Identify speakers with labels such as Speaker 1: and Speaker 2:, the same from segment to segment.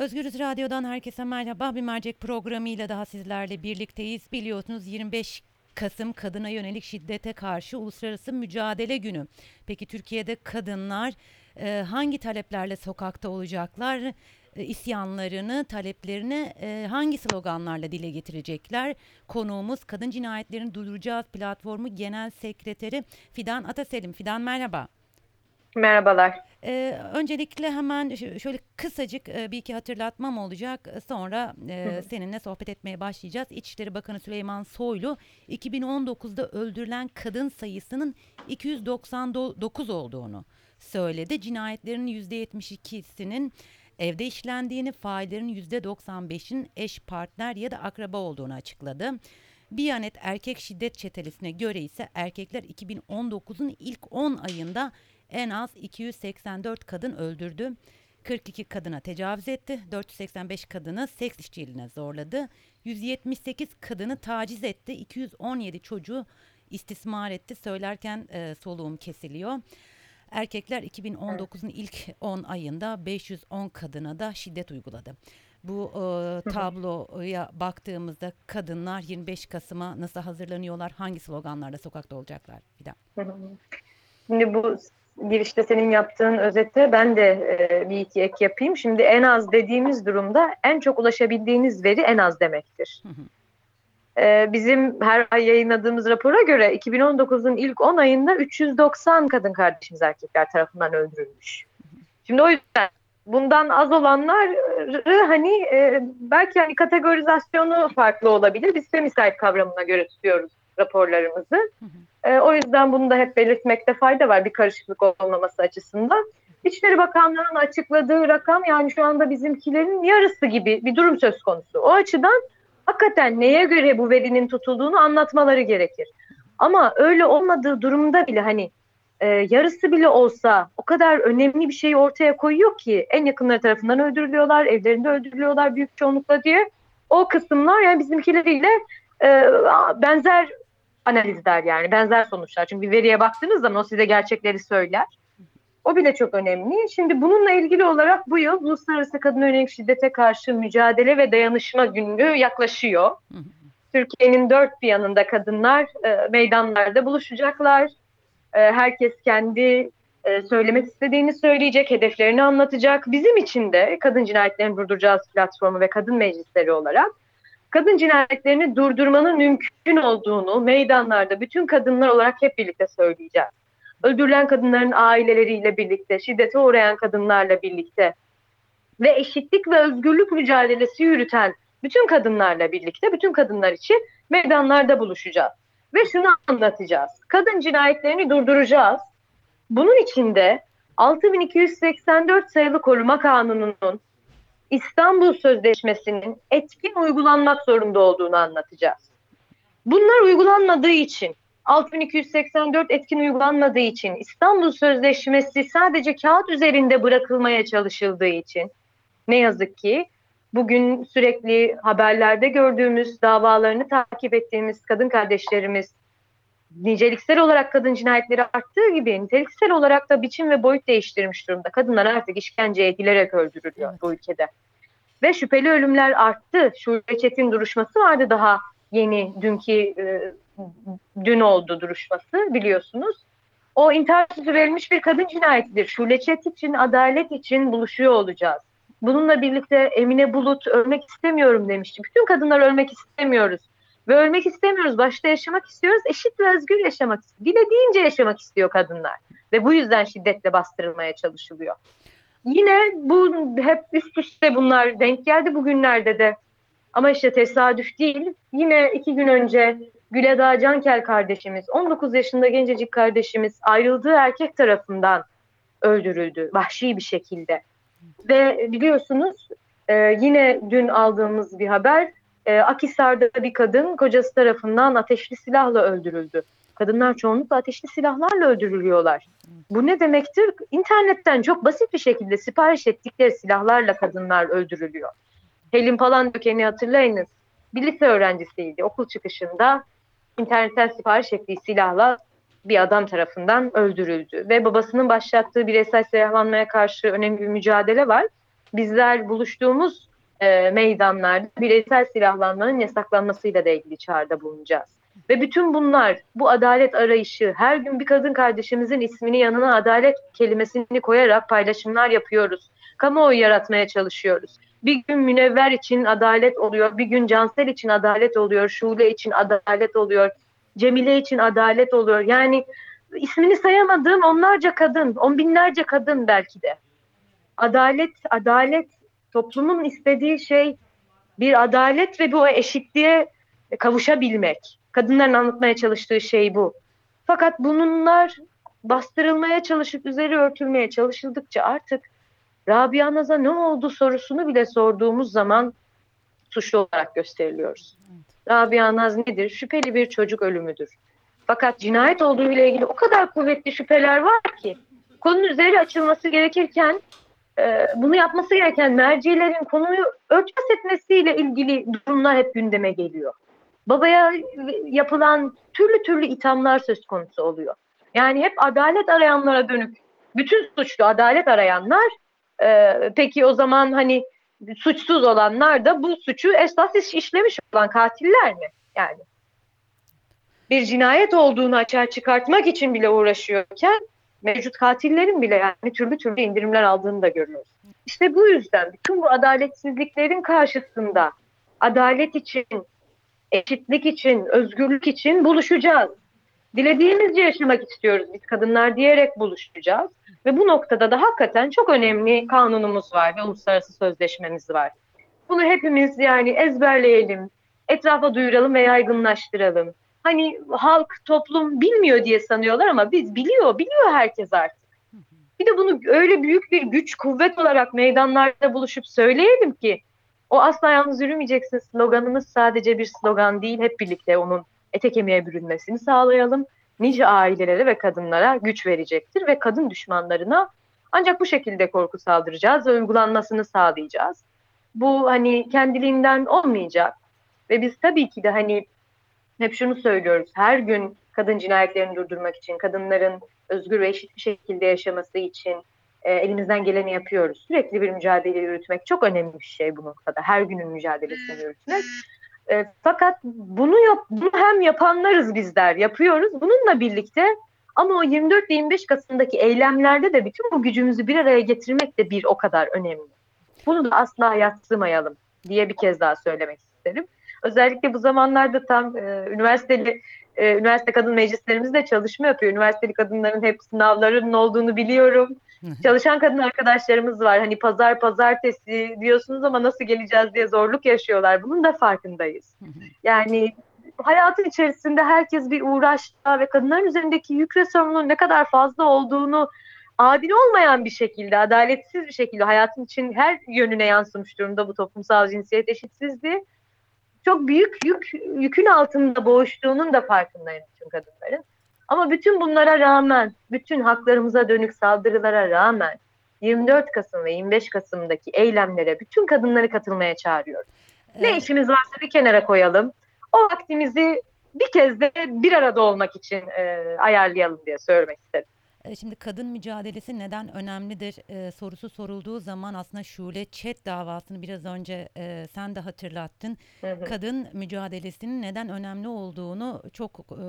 Speaker 1: Özgürüz Radyo'dan herkese merhaba. Bir mercek programıyla daha sizlerle birlikteyiz. Biliyorsunuz 25 Kasım kadına yönelik şiddete karşı uluslararası mücadele günü. Peki Türkiye'de kadınlar e, hangi taleplerle sokakta olacaklar? E, isyanlarını, taleplerini e, hangi sloganlarla dile getirecekler? Konuğumuz Kadın Cinayetlerini Durduracağız platformu Genel Sekreteri Fidan Ataselim. Fidan merhaba.
Speaker 2: Merhabalar.
Speaker 1: Ee, öncelikle hemen şöyle kısacık e, bir iki hatırlatmam olacak. Sonra e, seninle sohbet etmeye başlayacağız. İçişleri Bakanı Süleyman Soylu 2019'da öldürülen kadın sayısının 299 olduğunu söyledi. Cinayetlerin %72'sinin evde işlendiğini, faillerin %95'in eş partner ya da akraba olduğunu açıkladı. Biyanet erkek şiddet çetelesine göre ise erkekler 2019'un ilk 10 ayında en az 284 kadın öldürdü. 42 kadına tecavüz etti. 485 kadını seks işçiliğine zorladı. 178 kadını taciz etti. 217 çocuğu istismar etti. Söylerken e, soluğum kesiliyor. Erkekler 2019'un ilk 10 ayında 510 kadına da şiddet uyguladı. Bu e, tabloya baktığımızda kadınlar 25 Kasım'a nasıl hazırlanıyorlar? Hangi sloganlarla sokakta olacaklar? Fidan.
Speaker 2: Şimdi bu girişte senin yaptığın özette ben de e, bir iki ek yapayım. Şimdi en az dediğimiz durumda en çok ulaşabildiğiniz veri en az demektir. E, bizim her ay yayınladığımız rapora göre 2019'un ilk 10 ayında 390 kadın kardeşimiz erkekler tarafından öldürülmüş. Şimdi o yüzden bundan az olanları hani e, belki hani kategorizasyonu farklı olabilir. Biz femicide kavramına göre tutuyoruz raporlarımızı. E, o yüzden bunu da hep belirtmekte fayda var bir karışıklık olmaması açısından. İçişleri Bakanlığı'nın açıkladığı rakam yani şu anda bizimkilerin yarısı gibi bir durum söz konusu. O açıdan hakikaten neye göre bu verinin tutulduğunu anlatmaları gerekir. Ama öyle olmadığı durumda bile hani e, yarısı bile olsa o kadar önemli bir şeyi ortaya koyuyor ki en yakınları tarafından öldürülüyorlar, evlerinde öldürülüyorlar büyük çoğunlukla diye. O kısımlar yani bizimkileriyle e, benzer analizler yani benzer sonuçlar. Çünkü bir veriye baktığınız zaman o size gerçekleri söyler. O bile çok önemli. Şimdi bununla ilgili olarak bu yıl Uluslararası Kadın Yönelik Şiddete Karşı Mücadele ve Dayanışma Günü yaklaşıyor. Türkiye'nin dört bir yanında kadınlar e, meydanlarda buluşacaklar. E, herkes kendi e, söylemek istediğini söyleyecek, hedeflerini anlatacak. Bizim için de Kadın Cinayetlerini Durduracağız platformu ve kadın meclisleri olarak kadın cinayetlerini durdurmanın mümkün olduğunu meydanlarda bütün kadınlar olarak hep birlikte söyleyeceğiz. Öldürülen kadınların aileleriyle birlikte, şiddete uğrayan kadınlarla birlikte ve eşitlik ve özgürlük mücadelesi yürüten bütün kadınlarla birlikte, bütün kadınlar için meydanlarda buluşacağız. Ve şunu anlatacağız. Kadın cinayetlerini durduracağız. Bunun için de 6284 sayılı koruma kanununun İstanbul Sözleşmesi'nin etkin uygulanmak zorunda olduğunu anlatacağız. Bunlar uygulanmadığı için 6284 etkin uygulanmadığı için İstanbul Sözleşmesi sadece kağıt üzerinde bırakılmaya çalışıldığı için ne yazık ki bugün sürekli haberlerde gördüğümüz davalarını takip ettiğimiz kadın kardeşlerimiz niceliksel olarak kadın cinayetleri arttığı gibi niteliksel olarak da biçim ve boyut değiştirmiş durumda. Kadınlar artık işkence edilerek öldürülüyor evet. bu ülkede. Ve şüpheli ölümler arttı. Şule Çetin duruşması vardı daha yeni dünkü e, dün oldu duruşması biliyorsunuz. O intihar sözü verilmiş bir kadın cinayetidir. Şule Çetin için, adalet için buluşuyor olacağız. Bununla birlikte Emine Bulut ölmek istemiyorum demişti. Bütün kadınlar ölmek istemiyoruz. Ve ölmek istemiyoruz. Başta yaşamak istiyoruz. Eşit ve özgür yaşamak istiyoruz. Dilediğince yaşamak istiyor kadınlar. Ve bu yüzden şiddetle bastırılmaya çalışılıyor. Yine bu hep üst üste bunlar denk geldi bugünlerde de. Ama işte tesadüf değil. Yine iki gün önce Güleda Cankel kardeşimiz, 19 yaşında gencecik kardeşimiz ayrıldığı erkek tarafından öldürüldü vahşi bir şekilde. Ve biliyorsunuz e, yine dün aldığımız bir haber e, Akisar'da bir kadın kocası tarafından ateşli silahla öldürüldü. Kadınlar çoğunlukla ateşli silahlarla öldürülüyorlar. Bu ne demektir? İnternetten çok basit bir şekilde sipariş ettikleri silahlarla kadınlar öldürülüyor. Helin Palandöken'i hatırlayınız. Bir lise öğrencisiydi. Okul çıkışında internetten sipariş ettiği silahla bir adam tarafından öldürüldü. Ve babasının başlattığı bireysel silahlanmaya karşı önemli bir mücadele var. bizler buluştuğumuz e, meydanlarda bireysel silahlanmanın yasaklanmasıyla da ilgili çağrıda bulunacağız. Ve bütün bunlar, bu adalet arayışı, her gün bir kadın kardeşimizin ismini yanına adalet kelimesini koyarak paylaşımlar yapıyoruz. Kamuoyu yaratmaya çalışıyoruz. Bir gün Münevver için adalet oluyor, bir gün Cansel için adalet oluyor, Şule için adalet oluyor, Cemile için adalet oluyor. Yani ismini sayamadığım onlarca kadın, on binlerce kadın belki de. Adalet, adalet, toplumun istediği şey bir adalet ve bu eşitliğe kavuşabilmek. Kadınların anlatmaya çalıştığı şey bu. Fakat bunlar bastırılmaya çalışıp üzeri örtülmeye çalışıldıkça artık Rabia Naz'a ne oldu sorusunu bile sorduğumuz zaman suçlu olarak gösteriliyoruz. Rabia Naz nedir? Şüpheli bir çocuk ölümüdür. Fakat cinayet olduğu ile ilgili o kadar kuvvetli şüpheler var ki konunun üzeri açılması gerekirken bunu yapması gereken mercilerin konuyu örtbas etmesiyle ilgili durumlar hep gündeme geliyor. Babaya yapılan türlü türlü ithamlar söz konusu oluyor. Yani hep adalet arayanlara dönük bütün suçlu adalet arayanlar e, peki o zaman hani suçsuz olanlar da bu suçu esas işlemiş olan katiller mi? Yani bir cinayet olduğunu açığa çıkartmak için bile uğraşıyorken mevcut katillerin bile yani türlü türlü indirimler aldığını da görüyoruz. İşte bu yüzden bütün bu adaletsizliklerin karşısında adalet için, eşitlik için, özgürlük için buluşacağız. Dilediğimizce yaşamak istiyoruz biz kadınlar diyerek buluşacağız. Ve bu noktada da hakikaten çok önemli kanunumuz var ve uluslararası sözleşmemiz var. Bunu hepimiz yani ezberleyelim, etrafa duyuralım ve yaygınlaştıralım. Hani halk, toplum bilmiyor diye sanıyorlar ama biz biliyor, biliyor herkes artık. Bir de bunu öyle büyük bir güç, kuvvet olarak meydanlarda buluşup söyleyelim ki o asla yalnız yürümeyeceksin sloganımız sadece bir slogan değil, hep birlikte onun ete kemiğe bürünmesini sağlayalım. Nice ailelere ve kadınlara güç verecektir ve kadın düşmanlarına ancak bu şekilde korku saldıracağız ve uygulanmasını sağlayacağız. Bu hani kendiliğinden olmayacak ve biz tabii ki de hani hep şunu söylüyoruz. Her gün kadın cinayetlerini durdurmak için, kadınların özgür ve eşit bir şekilde yaşaması için e, elimizden geleni yapıyoruz. Sürekli bir mücadele yürütmek çok önemli bir şey bu noktada. Her günün mücadelesini yürütmek. E, fakat bunu yap, bunu hem yapanlarız bizler, yapıyoruz. Bununla birlikte ama o 24 ve 25 Kasım'daki eylemlerde de bütün bu gücümüzü bir araya getirmek de bir o kadar önemli. Bunu da asla yatsımayalım diye bir kez daha söylemek isterim. Özellikle bu zamanlarda tam e, üniversiteli e, üniversite kadın meclislerimiz de çalışma yapıyor. Üniversiteli kadınların hep sınavlarının olduğunu biliyorum. Çalışan kadın arkadaşlarımız var. Hani pazar pazartesi diyorsunuz ama nasıl geleceğiz diye zorluk yaşıyorlar. Bunun da farkındayız. Yani hayatın içerisinde herkes bir uğraşta ve kadınların üzerindeki yük ve sorumluluğun ne kadar fazla olduğunu adil olmayan bir şekilde, adaletsiz bir şekilde hayatın için her yönüne yansımış durumda bu toplumsal cinsiyet eşitsizliği. Çok büyük yük, yükün altında boğuştuğunun da farkındayım bütün kadınların. Ama bütün bunlara rağmen, bütün haklarımıza dönük saldırılara rağmen 24 Kasım ve 25 Kasım'daki eylemlere bütün kadınları katılmaya çağırıyorum. Evet. Ne işimiz varsa bir kenara koyalım. O vaktimizi bir kez de bir arada olmak için e, ayarlayalım diye söylemek istedim.
Speaker 1: E, şimdi kadın mücadelesi neden önemlidir e, sorusu sorulduğu zaman aslında Şule Çet davasını biraz önce e, sen de hatırlattın. Hı hı. Kadın mücadelesinin neden önemli olduğunu çok e,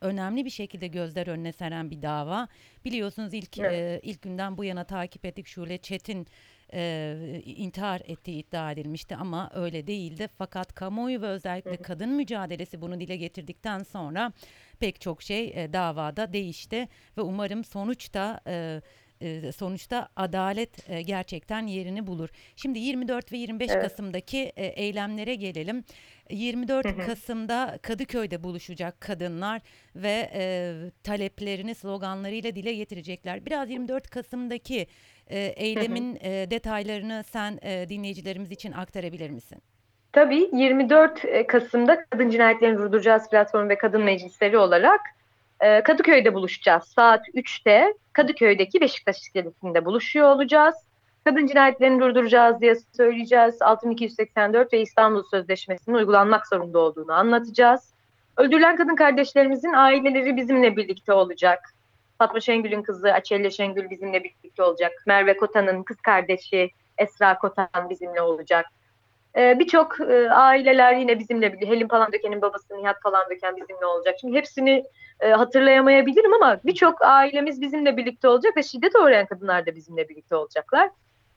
Speaker 1: önemli bir şekilde gözler önüne seren bir dava. Biliyorsunuz ilk evet. e, ilk günden bu yana takip ettik Şule Çet'in e, intihar ettiği iddia edilmişti ama öyle değildi. Fakat kamuoyu ve özellikle kadın mücadelesi bunu dile getirdikten sonra pek çok şey e, davada değişti ve umarım sonuçta e, e, sonuçta adalet e, gerçekten yerini bulur. Şimdi 24 ve 25 evet. Kasım'daki e, eylemlere gelelim. 24 hı hı. Kasım'da Kadıköy'de buluşacak kadınlar ve e, taleplerini sloganlarıyla dile getirecekler. Biraz 24 Kasım'daki e, eylemin hı. E, detaylarını sen e, dinleyicilerimiz için aktarabilir misin?
Speaker 2: Tabii 24 e, Kasım'da Kadın Cinayetlerini Durduracağız platformu ve kadın meclisleri olarak Kadıköy'de buluşacağız. Saat 3'te Kadıköy'deki Beşiktaş iskelesinde buluşuyor olacağız. Kadın cinayetlerini durduracağız diye söyleyeceğiz. 6284 ve İstanbul Sözleşmesi'nin uygulanmak zorunda olduğunu anlatacağız. Öldürülen kadın kardeşlerimizin aileleri bizimle birlikte olacak. Fatma Şengül'ün kızı Açelle Şengül bizimle birlikte olacak. Merve Kota'nın kız kardeşi Esra Kotan bizimle olacak. E, Birçok e, aileler yine bizimle birlikte. Helin Palandöken'in babası Nihat Palandöken bizimle olacak. Şimdi hepsini e, hatırlayamayabilirim ama birçok ailemiz bizimle birlikte olacak ve şiddet uğrayan kadınlar da bizimle birlikte olacaklar.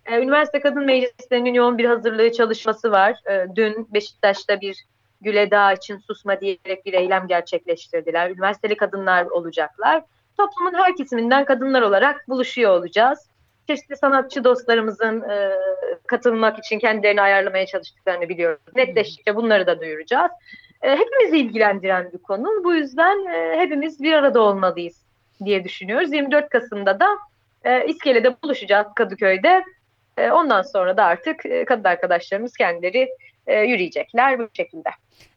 Speaker 2: E, Üniversite Kadın Meclisi'nin yoğun bir hazırlığı çalışması var. E, dün Beşiktaş'ta bir Güleda için susma diyerek bir eylem gerçekleştirdiler. Üniversiteli kadınlar olacaklar. Toplumun her kesiminden kadınlar olarak buluşuyor olacağız. Çeşitli sanatçı dostlarımızın e, katılmak için kendilerini ayarlamaya çalıştıklarını biliyoruz. Netleştikçe bunları da duyuracağız. E, hepimizi ilgilendiren bir konu. Bu yüzden e, hepimiz bir arada olmalıyız diye düşünüyoruz. 24 Kasım'da da e, İskele'de buluşacağız Kadıköy'de. E, ondan sonra da artık e, kadın arkadaşlarımız kendileri e, yürüyecekler bu şekilde.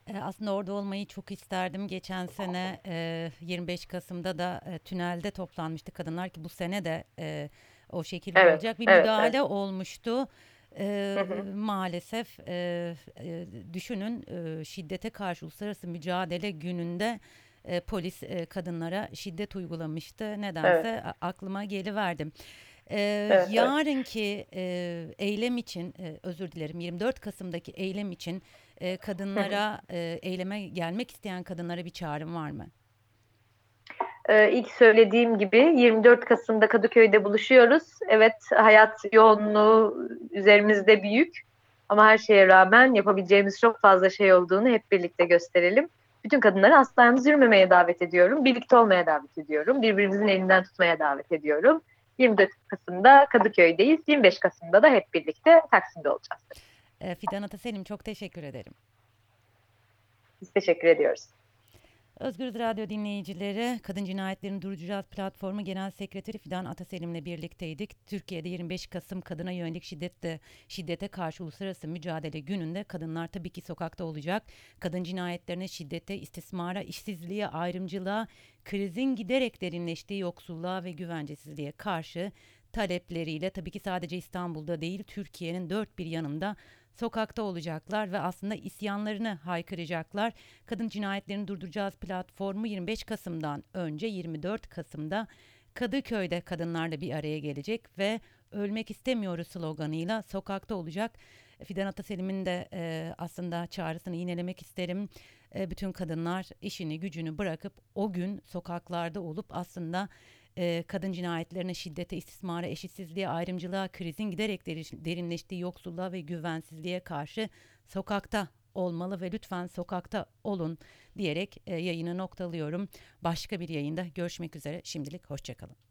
Speaker 1: E, Aslında orada olmayı çok isterdim. Geçen sene e, 25 Kasım'da da e, tünelde toplanmıştı kadınlar ki bu sene de e, o şekilde
Speaker 2: Evet,
Speaker 1: olacak. Bir
Speaker 2: evet,
Speaker 1: müdahale olmuştu. E,
Speaker 2: Hı hı.
Speaker 1: maalesef e, e, düşünün e, şiddete karşı uluslararası mücadele gününde e, polis e, kadınlara şiddet uygulamıştı. Nedense a- aklıma geliverdim. E,
Speaker 2: evet.
Speaker 1: yarınki e, eylem için e, özür dilerim 24 Kasım'daki eylem için e, kadınlara e, eyleme gelmek isteyen kadınlara bir çağrım var mı?
Speaker 2: Ee, ilk söylediğim gibi 24 Kasım'da Kadıköy'de buluşuyoruz. Evet hayat yoğunluğu üzerimizde büyük ama her şeye rağmen yapabileceğimiz çok fazla şey olduğunu hep birlikte gösterelim. Bütün kadınları asla yalnız yürümemeye davet ediyorum. Birlikte olmaya davet ediyorum. Birbirimizin elinden tutmaya davet ediyorum. 24 Kasım'da Kadıköy'deyiz. 25 Kasım'da da hep birlikte Taksim'de olacağız.
Speaker 1: E, Fidan Ataselim çok teşekkür ederim.
Speaker 2: Biz teşekkür ediyoruz.
Speaker 1: Özgür Radyo dinleyicileri, Kadın Cinayetlerini Durduracağız platformu Genel Sekreteri Fidan Ataselim'le birlikteydik. Türkiye'de 25 Kasım kadına yönelik şiddette şiddete karşı uluslararası mücadele gününde kadınlar tabii ki sokakta olacak. Kadın cinayetlerine, şiddete, istismara, işsizliğe, ayrımcılığa, krizin giderek derinleştiği yoksulluğa ve güvencesizliğe karşı talepleriyle tabii ki sadece İstanbul'da değil Türkiye'nin dört bir yanında sokakta olacaklar ve aslında isyanlarını haykıracaklar. Kadın cinayetlerini durduracağız platformu 25 Kasım'dan önce 24 Kasım'da Kadıköy'de kadınlarla bir araya gelecek ve ölmek istemiyoruz sloganıyla sokakta olacak. Fidan Ataselim'in de e, aslında çağrısını yinelemek isterim. E, bütün kadınlar işini gücünü bırakıp o gün sokaklarda olup aslında e, kadın cinayetlerine, şiddete, istismara, eşitsizliğe, ayrımcılığa, krizin giderek deri- derinleştiği yoksulluğa ve güvensizliğe karşı sokakta olmalı ve lütfen sokakta olun diyerek e, yayını noktalıyorum. Başka bir yayında görüşmek üzere. Şimdilik hoşçakalın.